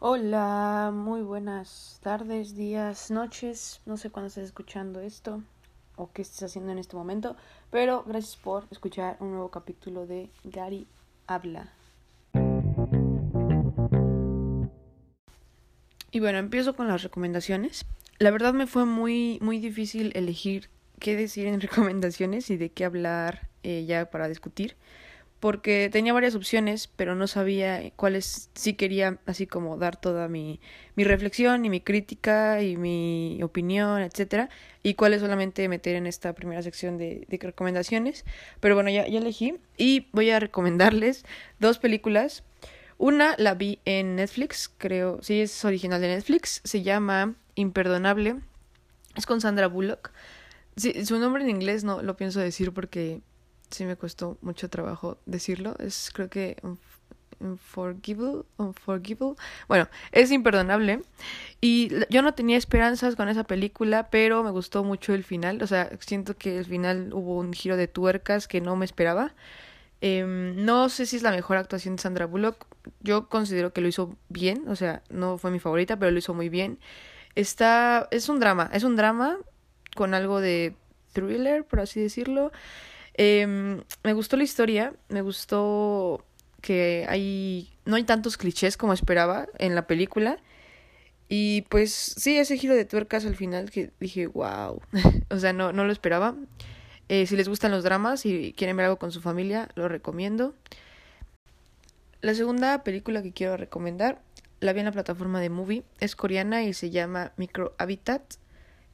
Hola, muy buenas tardes, días, noches. No sé cuándo estés escuchando esto o qué estés haciendo en este momento, pero gracias por escuchar un nuevo capítulo de Gary Habla. Y bueno, empiezo con las recomendaciones. La verdad me fue muy muy difícil elegir qué decir en recomendaciones y de qué hablar eh, ya para discutir porque tenía varias opciones, pero no sabía cuáles sí quería así como dar toda mi, mi reflexión y mi crítica y mi opinión, etcétera, y cuáles solamente meter en esta primera sección de, recomendaciones. Pero bueno, ya, ya elegí y voy a recomendarles dos películas. Una la vi en Netflix, creo, sí es original de Netflix, se llama Imperdonable, es con Sandra Bullock. Sí, su nombre en inglés no lo pienso decir porque sí me costó mucho trabajo decirlo. Es creo que unforgivable, unforgivable. Bueno, es imperdonable. Y yo no tenía esperanzas con esa película, pero me gustó mucho el final. O sea, siento que el final hubo un giro de tuercas que no me esperaba. Em, no sé si es la mejor actuación de Sandra Bullock. Yo considero que lo hizo bien. O sea, no fue mi favorita, pero lo hizo muy bien. Está. Es un drama. Es un drama con algo de thriller, por así decirlo. Eh, me gustó la historia, me gustó que hay no hay tantos clichés como esperaba en la película. Y pues sí, ese giro de tuercas al final que dije, wow, o sea, no, no lo esperaba. Eh, si les gustan los dramas y quieren ver algo con su familia, lo recomiendo. La segunda película que quiero recomendar, la vi en la plataforma de Movie, es coreana y se llama Micro Habitat.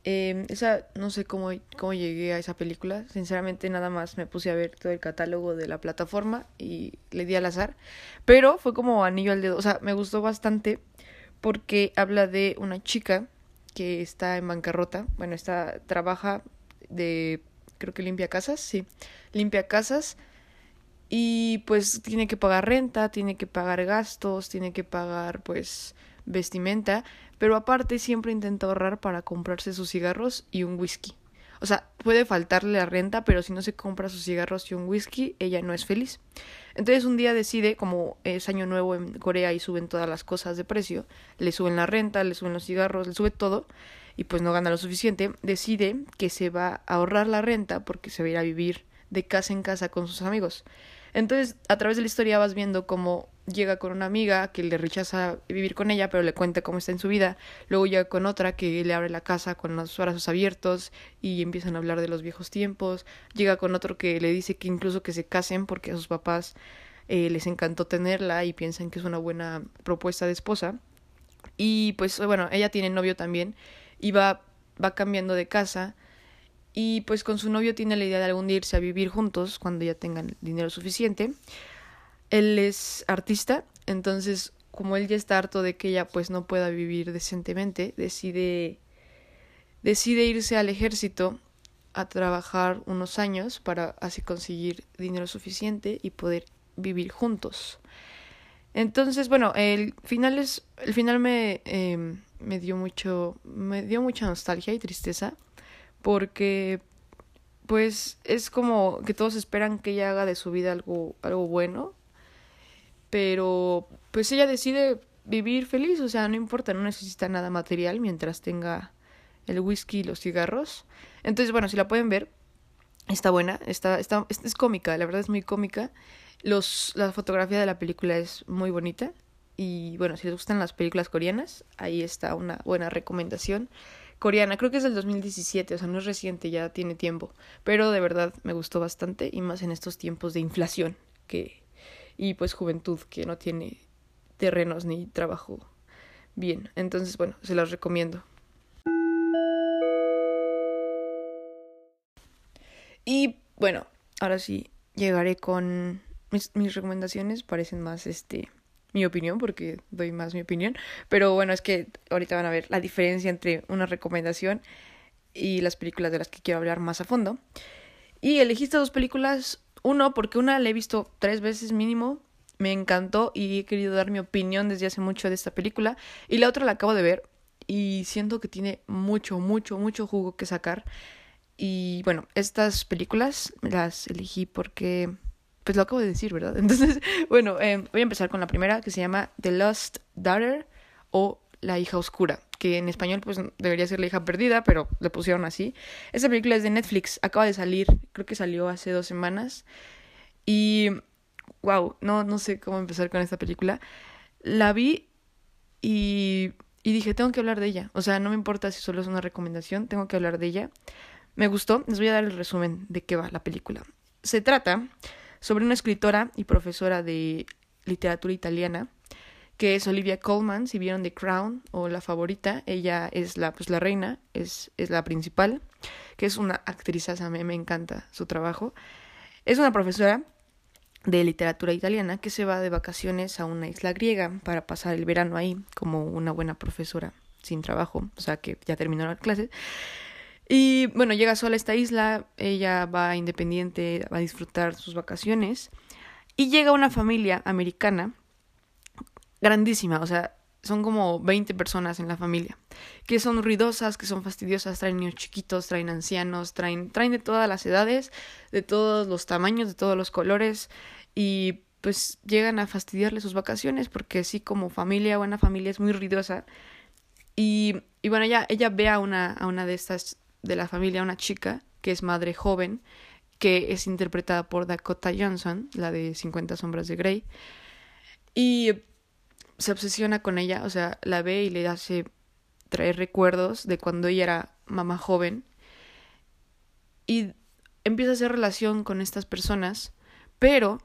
Eh, esa, no sé cómo, cómo llegué a esa película. Sinceramente, nada más me puse a ver todo el catálogo de la plataforma y le di al azar. Pero fue como anillo al dedo. O sea, me gustó bastante porque habla de una chica que está en bancarrota. Bueno, está, trabaja de, creo que limpia casas, sí, limpia casas. Y pues tiene que pagar renta, tiene que pagar gastos, tiene que pagar pues vestimenta, pero aparte siempre intenta ahorrar para comprarse sus cigarros y un whisky. O sea, puede faltarle la renta, pero si no se compra sus cigarros y un whisky, ella no es feliz. Entonces un día decide, como es año nuevo en Corea y suben todas las cosas de precio, le suben la renta, le suben los cigarros, le sube todo, y pues no gana lo suficiente, decide que se va a ahorrar la renta porque se va a ir a vivir de casa en casa con sus amigos. Entonces, a través de la historia vas viendo cómo llega con una amiga que le rechaza vivir con ella, pero le cuenta cómo está en su vida. Luego llega con otra que le abre la casa con los brazos abiertos y empiezan a hablar de los viejos tiempos. Llega con otro que le dice que incluso que se casen porque a sus papás eh, les encantó tenerla y piensan que es una buena propuesta de esposa. Y pues bueno, ella tiene novio también y va, va cambiando de casa y pues con su novio tiene la idea de algún día irse a vivir juntos cuando ya tengan dinero suficiente. Él es artista, entonces como él ya está harto de que ella pues no pueda vivir decentemente, decide decide irse al ejército a trabajar unos años para así conseguir dinero suficiente y poder vivir juntos. Entonces, bueno, el final es el final me eh, me dio mucho me dio mucha nostalgia y tristeza porque pues es como que todos esperan que ella haga de su vida algo algo bueno, pero pues ella decide vivir feliz, o sea, no importa, no necesita nada material mientras tenga el whisky y los cigarros. Entonces, bueno, si la pueden ver, está buena, está, está, es, cómica, la verdad es muy cómica. Los, la fotografía de la película es muy bonita. Y bueno, si les gustan las películas coreanas, ahí está una buena recomendación coreana. Creo que es del 2017, o sea, no es reciente, ya tiene tiempo. Pero de verdad me gustó bastante y más en estos tiempos de inflación que y pues juventud que no tiene terrenos ni trabajo bien. Entonces, bueno, se las recomiendo. Y bueno, ahora sí llegaré con mis, mis recomendaciones, parecen más este mi opinión, porque doy más mi opinión. Pero bueno, es que ahorita van a ver la diferencia entre una recomendación y las películas de las que quiero hablar más a fondo. Y elegí estas dos películas, uno, porque una la he visto tres veces mínimo, me encantó y he querido dar mi opinión desde hace mucho de esta película. Y la otra la acabo de ver y siento que tiene mucho, mucho, mucho jugo que sacar. Y bueno, estas películas las elegí porque pues lo acabo de decir, ¿verdad? Entonces, bueno, eh, voy a empezar con la primera que se llama The Lost Daughter o La hija oscura, que en español pues debería ser La hija perdida, pero le pusieron así. Esta película es de Netflix, acaba de salir, creo que salió hace dos semanas. Y, wow, no, no sé cómo empezar con esta película. La vi y, y dije, tengo que hablar de ella. O sea, no me importa si solo es una recomendación, tengo que hablar de ella. Me gustó, les voy a dar el resumen de qué va la película. Se trata sobre una escritora y profesora de literatura italiana que es Olivia Colman, si vieron The Crown o La Favorita, ella es la, pues, la reina, es, es la principal, que es una actriz, a me encanta su trabajo. Es una profesora de literatura italiana que se va de vacaciones a una isla griega para pasar el verano ahí como una buena profesora sin trabajo, o sea que ya terminó la clase. Y bueno, llega sola a esta isla, ella va independiente, va a disfrutar sus vacaciones y llega una familia americana grandísima, o sea, son como 20 personas en la familia, que son ruidosas, que son fastidiosas, traen niños chiquitos, traen ancianos, traen, traen de todas las edades, de todos los tamaños, de todos los colores, y pues llegan a fastidiarle sus vacaciones, porque sí, como familia, buena familia es muy ruidosa. Y, y bueno, ella, ella ve a una, a una de estas de la familia, una chica, que es madre joven, que es interpretada por Dakota Johnson, la de 50 sombras de Grey. Y se obsesiona con ella, o sea, la ve y le hace traer recuerdos de cuando ella era mamá joven y empieza a hacer relación con estas personas, pero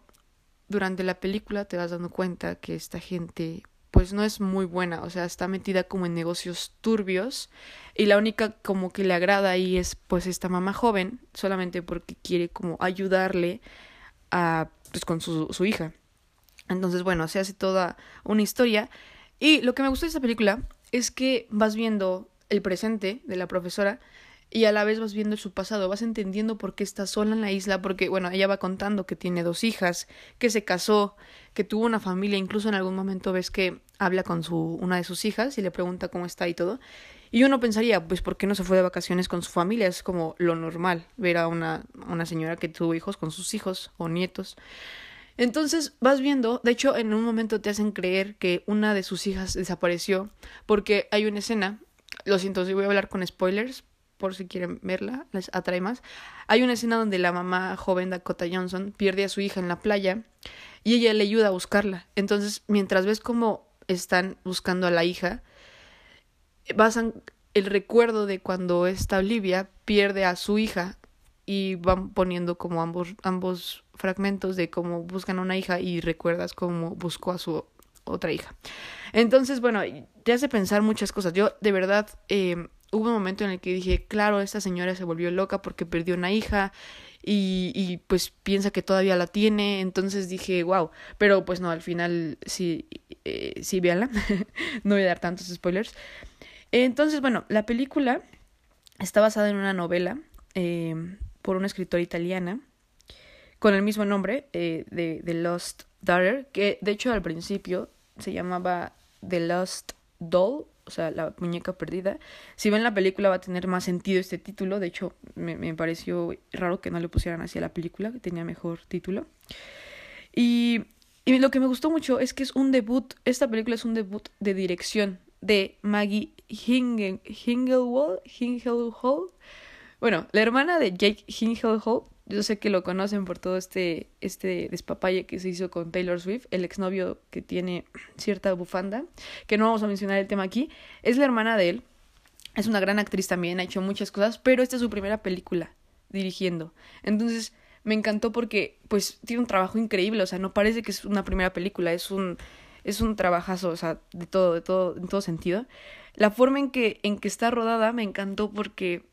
durante la película te vas dando cuenta que esta gente pues no es muy buena, o sea, está metida como en negocios turbios y la única como que le agrada ahí es pues esta mamá joven, solamente porque quiere como ayudarle a pues con su, su hija. Entonces, bueno, se hace toda una historia. Y lo que me gustó de esta película es que vas viendo el presente de la profesora y a la vez vas viendo su pasado, vas entendiendo por qué está sola en la isla, porque, bueno, ella va contando que tiene dos hijas, que se casó, que tuvo una familia, incluso en algún momento ves que habla con su, una de sus hijas y le pregunta cómo está y todo. Y uno pensaría, pues, ¿por qué no se fue de vacaciones con su familia? Es como lo normal, ver a una, una señora que tuvo hijos con sus hijos o nietos. Entonces vas viendo, de hecho en un momento te hacen creer que una de sus hijas desapareció porque hay una escena, lo siento si voy a hablar con spoilers por si quieren verla, les atrae más. Hay una escena donde la mamá joven Dakota Johnson pierde a su hija en la playa y ella le ayuda a buscarla. Entonces mientras ves cómo están buscando a la hija, vas el recuerdo de cuando esta Olivia pierde a su hija y van poniendo como ambos, ambos fragmentos de cómo buscan a una hija y recuerdas cómo buscó a su otra hija. Entonces, bueno, te hace pensar muchas cosas. Yo, de verdad, eh, hubo un momento en el que dije, claro, esta señora se volvió loca porque perdió una hija y, pues piensa que todavía la tiene. Entonces dije, wow, pero pues no, al final sí, eh, sí, véanla. no voy a dar tantos spoilers. Entonces, bueno, la película está basada en una novela eh, por una escritora italiana con el mismo nombre eh, de The Lost Daughter, que de hecho al principio se llamaba The Lost Doll, o sea, la muñeca perdida. Si ven la película va a tener más sentido este título, de hecho me, me pareció raro que no le pusieran así a la película, que tenía mejor título. Y, y lo que me gustó mucho es que es un debut, esta película es un debut de dirección de Maggie Hingle, Hinglewall, bueno, la hermana de Jake Hinglewall yo sé que lo conocen por todo este, este despapalle que se hizo con Taylor Swift, el exnovio que tiene cierta bufanda, que no vamos a mencionar el tema aquí, es la hermana de él, es una gran actriz también, ha hecho muchas cosas, pero esta es su primera película dirigiendo. Entonces, me encantó porque pues tiene un trabajo increíble, o sea, no parece que es una primera película, es un es un trabajazo, o sea, de todo, de todo, en todo sentido. La forma en que en que está rodada me encantó porque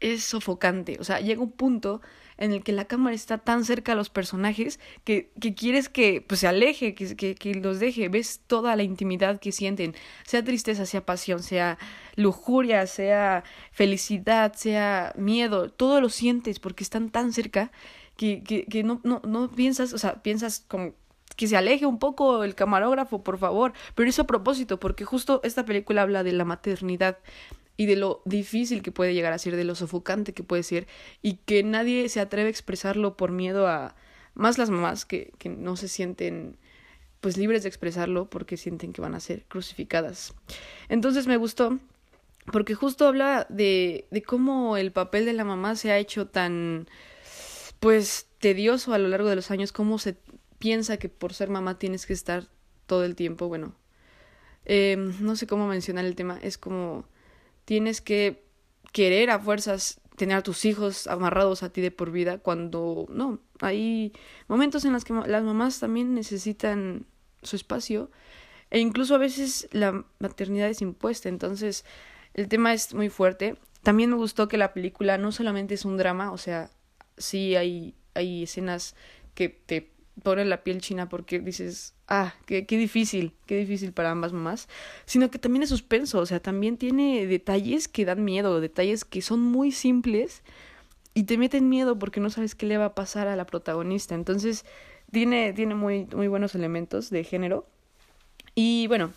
es sofocante, o sea, llega un punto en el que la cámara está tan cerca a los personajes que, que quieres que pues, se aleje, que, que, que, los deje, ves toda la intimidad que sienten, sea tristeza, sea pasión, sea lujuria, sea felicidad, sea miedo, todo lo sientes porque están tan cerca que, que, que no, no, no piensas, o sea, piensas como que se aleje un poco el camarógrafo, por favor, pero eso a propósito, porque justo esta película habla de la maternidad y de lo difícil que puede llegar a ser, de lo sofocante que puede ser y que nadie se atreve a expresarlo por miedo a más las mamás que, que no se sienten pues libres de expresarlo porque sienten que van a ser crucificadas. Entonces me gustó porque justo habla de, de cómo el papel de la mamá se ha hecho tan pues tedioso a lo largo de los años, cómo se piensa que por ser mamá tienes que estar todo el tiempo, bueno, eh, no sé cómo mencionar el tema, es como tienes que querer a fuerzas tener a tus hijos amarrados a ti de por vida cuando no, hay momentos en los que las mamás también necesitan su espacio e incluso a veces la maternidad es impuesta, entonces el tema es muy fuerte. También me gustó que la película no solamente es un drama, o sea, sí hay, hay escenas que te ponen la piel china porque dices, ah, qué, qué difícil, qué difícil para ambas mamás, sino que también es suspenso, o sea, también tiene detalles que dan miedo, detalles que son muy simples y te meten miedo porque no sabes qué le va a pasar a la protagonista. Entonces, tiene, tiene muy, muy buenos elementos de género. Y bueno,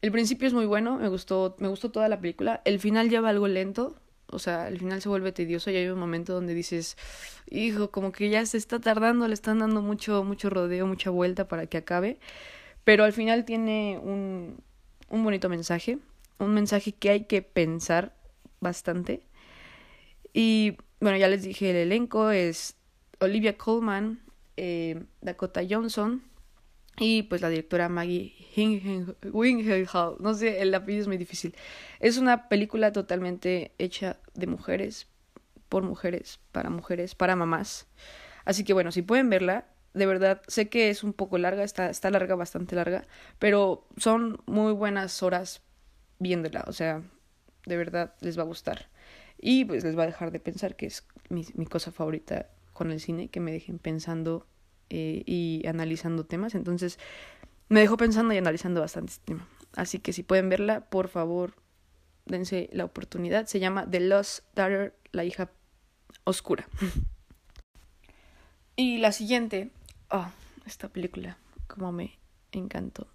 el principio es muy bueno, me gustó, me gustó toda la película. El final ya va algo lento, o sea, el final se vuelve tedioso y hay un momento donde dices, hijo, como que ya se está tardando, le están dando mucho, mucho rodeo, mucha vuelta para que acabe. Pero al final tiene un, un bonito mensaje, un mensaje que hay que pensar bastante. Y bueno, ya les dije, el elenco es Olivia Colman, eh, Dakota Johnson y pues la directora Maggie Wingenhall. No sé, el apellido es muy difícil. Es una película totalmente hecha de mujeres, por mujeres, para mujeres, para mamás. Así que bueno, si pueden verla, de verdad, sé que es un poco larga, está, está larga, bastante larga, pero son muy buenas horas viéndola, o sea, de verdad les va a gustar. Y pues les va a dejar de pensar que es mi cosa favorita con el cine, que me dejen pensando eh, y analizando temas. Entonces, me dejó pensando y analizando bastante este tema. Así que si pueden verla, por favor, dense la oportunidad. Se llama The Lost Daughter, la hija oscura. y la siguiente, oh, esta película, como me encantó.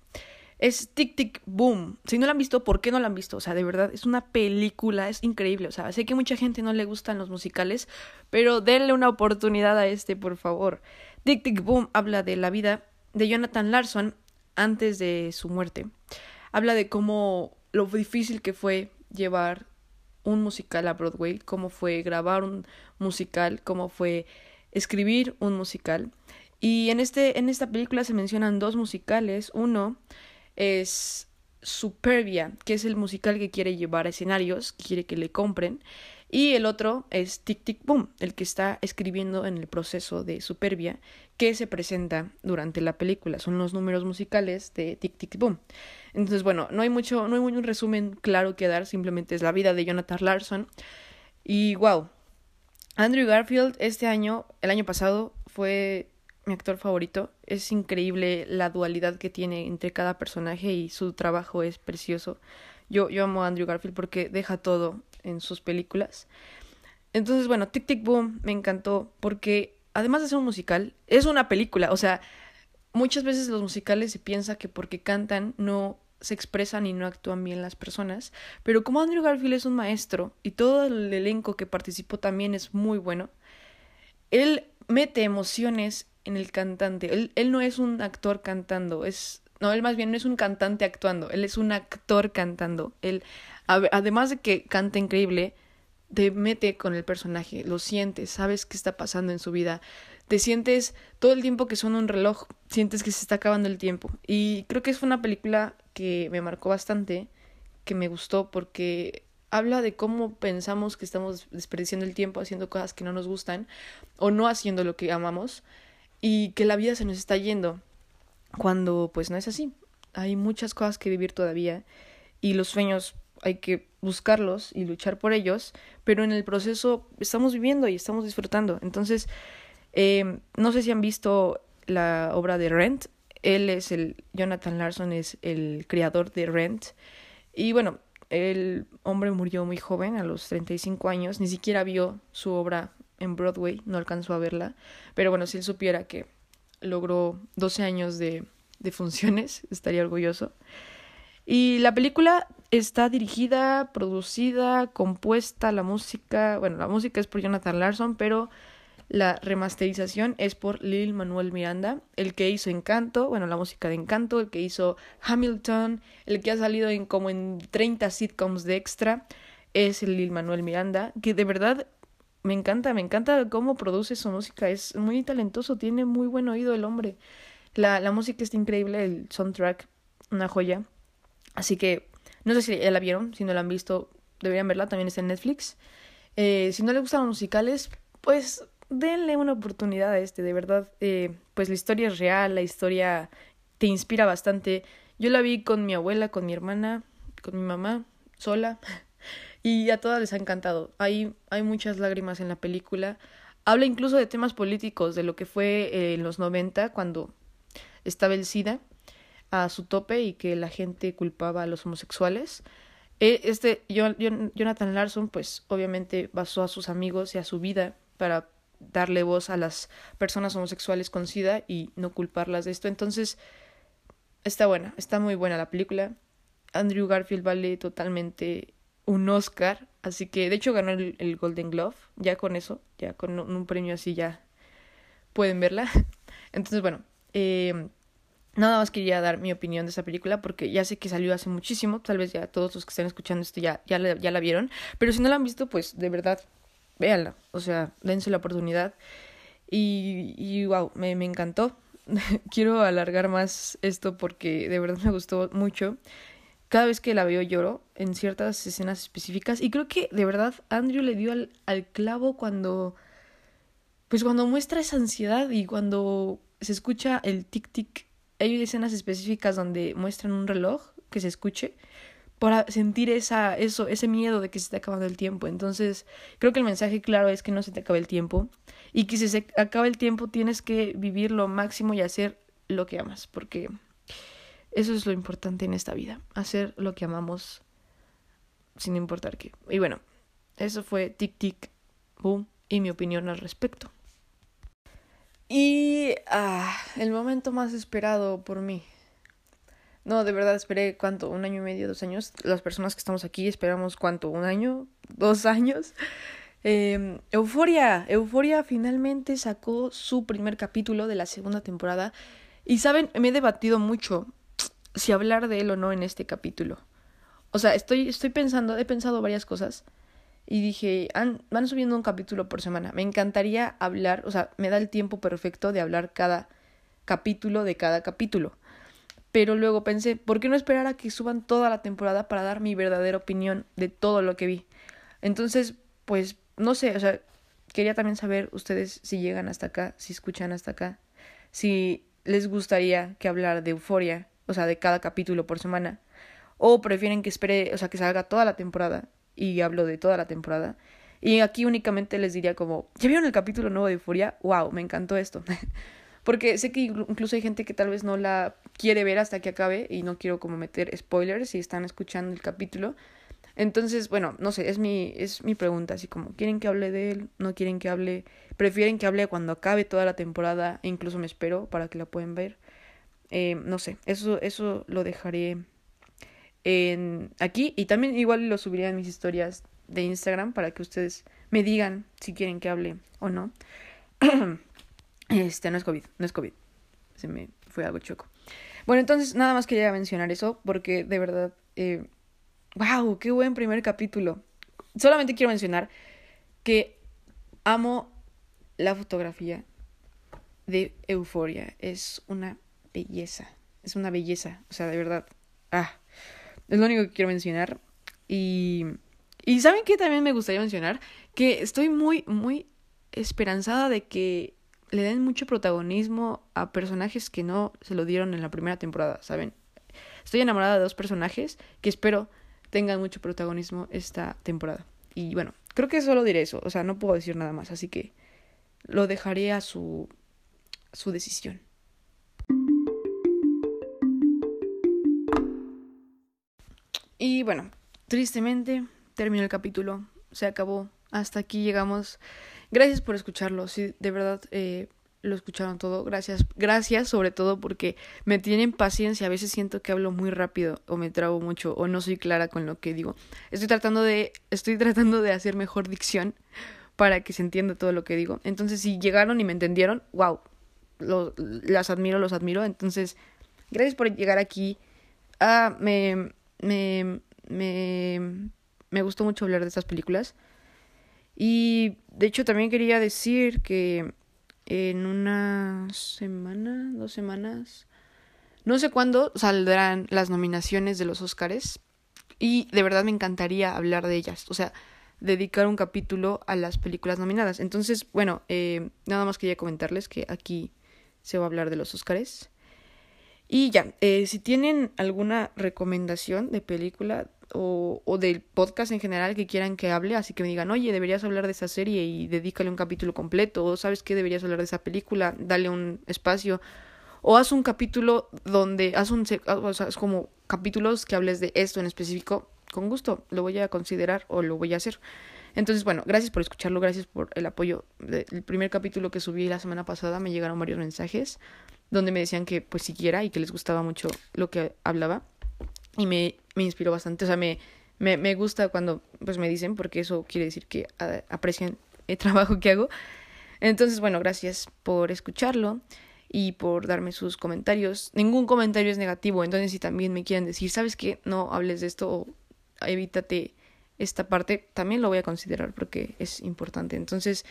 Es Tic Tic Boom. Si no la han visto, ¿por qué no la han visto? O sea, de verdad, es una película, es increíble. O sea, sé que mucha gente no le gustan los musicales, pero denle una oportunidad a este, por favor. Tic Tic Boom habla de la vida de Jonathan Larson antes de su muerte. Habla de cómo lo difícil que fue llevar un musical a Broadway, cómo fue grabar un musical, cómo fue escribir un musical. Y en, este, en esta película se mencionan dos musicales. Uno es Superbia, que es el musical que quiere llevar a escenarios, que quiere que le compren. Y el otro es Tic Tic Boom, el que está escribiendo en el proceso de Superbia, que se presenta durante la película. Son los números musicales de Tic Tic Boom. Entonces, bueno, no hay mucho, no hay un resumen claro que dar, simplemente es la vida de Jonathan Larson. Y wow, Andrew Garfield este año, el año pasado, fue mi actor favorito. Es increíble la dualidad que tiene entre cada personaje y su trabajo es precioso. Yo, yo amo a Andrew Garfield porque deja todo en sus películas. Entonces, bueno, Tic Tic Boom me encantó porque además de ser un musical, es una película. O sea, muchas veces los musicales se piensa que porque cantan no se expresan y no actúan bien las personas, pero como Andrew Garfield es un maestro y todo el elenco que participó también es muy bueno, él mete emociones en el cantante. Él, él no es un actor cantando, es no, él más bien no es un cantante actuando, él es un actor cantando. Él, además de que canta increíble, te mete con el personaje, lo sientes, sabes qué está pasando en su vida, te sientes todo el tiempo que suena un reloj, sientes que se está acabando el tiempo. Y creo que es una película que me marcó bastante, que me gustó porque habla de cómo pensamos que estamos desperdiciando el tiempo haciendo cosas que no nos gustan o no haciendo lo que amamos y que la vida se nos está yendo cuando pues no es así. Hay muchas cosas que vivir todavía y los sueños hay que buscarlos y luchar por ellos, pero en el proceso estamos viviendo y estamos disfrutando. Entonces, eh, no sé si han visto la obra de Rent. Él es el, Jonathan Larson es el creador de Rent. Y bueno, el hombre murió muy joven, a los 35 años, ni siquiera vio su obra en Broadway, no alcanzó a verla, pero bueno, si él supiera que logró 12 años de, de funciones, estaría orgulloso. Y la película está dirigida, producida, compuesta, la música, bueno, la música es por Jonathan Larson, pero La remasterización es por Lil Manuel Miranda, el que hizo Encanto, bueno, la música de Encanto, el que hizo Hamilton, el que ha salido en como en 30 sitcoms de extra, es el Lil Manuel Miranda, que de verdad me encanta, me encanta cómo produce su música, es muy talentoso, tiene muy buen oído el hombre. La, la música está increíble, el soundtrack, una joya. Así que, no sé si ya la vieron, si no la han visto, deberían verla, también está en Netflix. Eh, si no le gustan los musicales, pues denle una oportunidad a este, de verdad. Eh, pues la historia es real, la historia te inspira bastante. Yo la vi con mi abuela, con mi hermana, con mi mamá, sola. Y a todas les ha encantado. Hay, hay muchas lágrimas en la película. Habla incluso de temas políticos, de lo que fue eh, en los 90, cuando estaba el SIDA a su tope y que la gente culpaba a los homosexuales. E, este Jonathan Larson, pues obviamente basó a sus amigos y a su vida para darle voz a las personas homosexuales con SIDA y no culparlas de esto. Entonces, está buena, está muy buena la película. Andrew Garfield vale totalmente un Oscar, así que de hecho ganó el, Golden Glove, ya con eso, ya con un, premio así ya pueden verla. Entonces, bueno, eh, nada más quería dar mi opinión de esa película porque ya sé que salió hace muchísimo, tal vez ya todos los que están escuchando esto ya, ya, la, ya la vieron, pero si no la han visto, pues de verdad, véanla, o sea, dense la oportunidad y, y wow, me, me encantó. Quiero alargar más esto porque de verdad me gustó mucho. Cada vez que la veo lloro en ciertas escenas específicas. Y creo que de verdad Andrew le dio al, al clavo cuando pues cuando muestra esa ansiedad y cuando se escucha el tic tic hay escenas específicas donde muestran un reloj que se escuche para sentir esa, eso, ese miedo de que se esté acabando el tiempo. Entonces, creo que el mensaje claro es que no se te acabe el tiempo. Y que si se acaba el tiempo tienes que vivir lo máximo y hacer lo que amas, porque eso es lo importante en esta vida, hacer lo que amamos sin importar qué. Y bueno, eso fue tic tic boom y mi opinión al respecto. Y ah, el momento más esperado por mí. No, de verdad esperé cuánto, un año y medio, dos años. Las personas que estamos aquí esperamos cuánto, un año, dos años. Eh, Euforia, Euforia finalmente sacó su primer capítulo de la segunda temporada. Y saben, me he debatido mucho si hablar de él o no en este capítulo. O sea, estoy, estoy pensando, he pensado varias cosas y dije, van subiendo un capítulo por semana. Me encantaría hablar, o sea, me da el tiempo perfecto de hablar cada capítulo de cada capítulo. Pero luego pensé, ¿por qué no esperar a que suban toda la temporada para dar mi verdadera opinión de todo lo que vi? Entonces, pues, no sé, o sea, quería también saber ustedes si llegan hasta acá, si escuchan hasta acá, si les gustaría que hablar de Euforia, o sea, de cada capítulo por semana, o prefieren que espere, o sea, que salga toda la temporada y hablo de toda la temporada. Y aquí únicamente les diría como, ¿ya vieron el capítulo nuevo de Euforia? ¡Wow! Me encantó esto. Porque sé que incluso hay gente que tal vez no la quiere ver hasta que acabe y no quiero como meter spoilers si están escuchando el capítulo. Entonces, bueno, no sé, es mi, es mi pregunta, así como, ¿quieren que hable de él? ¿No quieren que hable? ¿Prefieren que hable cuando acabe toda la temporada e incluso me espero para que la puedan ver? Eh, no sé, eso, eso lo dejaré en, aquí y también igual lo subiría en mis historias de Instagram para que ustedes me digan si quieren que hable o no. este no es COVID, no es COVID. Se me fue algo choco. Bueno, entonces nada más quería mencionar eso porque de verdad, eh, wow, qué buen primer capítulo. Solamente quiero mencionar que amo la fotografía de Euforia. Es una belleza, es una belleza, o sea, de verdad. Ah, es lo único que quiero mencionar. Y, y ¿saben qué también me gustaría mencionar? Que estoy muy, muy esperanzada de que le den mucho protagonismo a personajes que no se lo dieron en la primera temporada, ¿saben? Estoy enamorada de dos personajes que espero tengan mucho protagonismo esta temporada. Y bueno, creo que solo diré eso, o sea, no puedo decir nada más, así que lo dejaré a su, su decisión. Y bueno, tristemente terminó el capítulo, se acabó, hasta aquí llegamos. Gracias por escucharlo, sí, de verdad eh, lo escucharon todo. Gracias, gracias sobre todo porque me tienen paciencia. A veces siento que hablo muy rápido o me trago mucho o no soy clara con lo que digo. Estoy tratando de, estoy tratando de hacer mejor dicción para que se entienda todo lo que digo. Entonces, si llegaron y me entendieron, wow, las admiro, los admiro. Entonces, gracias por llegar aquí. Ah, me, me, me, me gustó mucho hablar de estas películas. Y de hecho también quería decir que en una semana, dos semanas, no sé cuándo saldrán las nominaciones de los Oscars y de verdad me encantaría hablar de ellas, o sea, dedicar un capítulo a las películas nominadas. Entonces, bueno, eh, nada más quería comentarles que aquí se va a hablar de los Oscars. Y ya, eh, si tienen alguna recomendación de película, o, o del podcast en general que quieran que hable, así que me digan, oye, deberías hablar de esa serie y dedícale un capítulo completo, o sabes qué, deberías hablar de esa película, dale un espacio, o haz un capítulo donde, haz un, o sea, es como capítulos que hables de esto en específico, con gusto, lo voy a considerar o lo voy a hacer. Entonces, bueno, gracias por escucharlo, gracias por el apoyo. El primer capítulo que subí la semana pasada me llegaron varios mensajes donde me decían que pues siguiera y que les gustaba mucho lo que hablaba y me, me inspiró bastante. O sea, me, me, me, gusta cuando pues me dicen, porque eso quiere decir que aprecian el trabajo que hago. Entonces, bueno, gracias por escucharlo y por darme sus comentarios. Ningún comentario es negativo, entonces si también me quieren decir, ¿sabes qué? No hables de esto o evítate esta parte, también lo voy a considerar porque es importante. Entonces,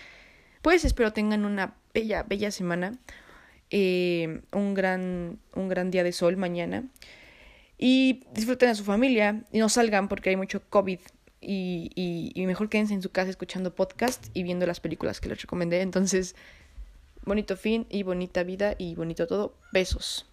pues espero tengan una bella, bella semana, eh, un, gran, un gran día de sol mañana y disfruten a su familia y no salgan porque hay mucho COVID y, y, y, mejor quédense en su casa escuchando podcast y viendo las películas que les recomendé. Entonces, bonito fin y bonita vida y bonito todo. Besos.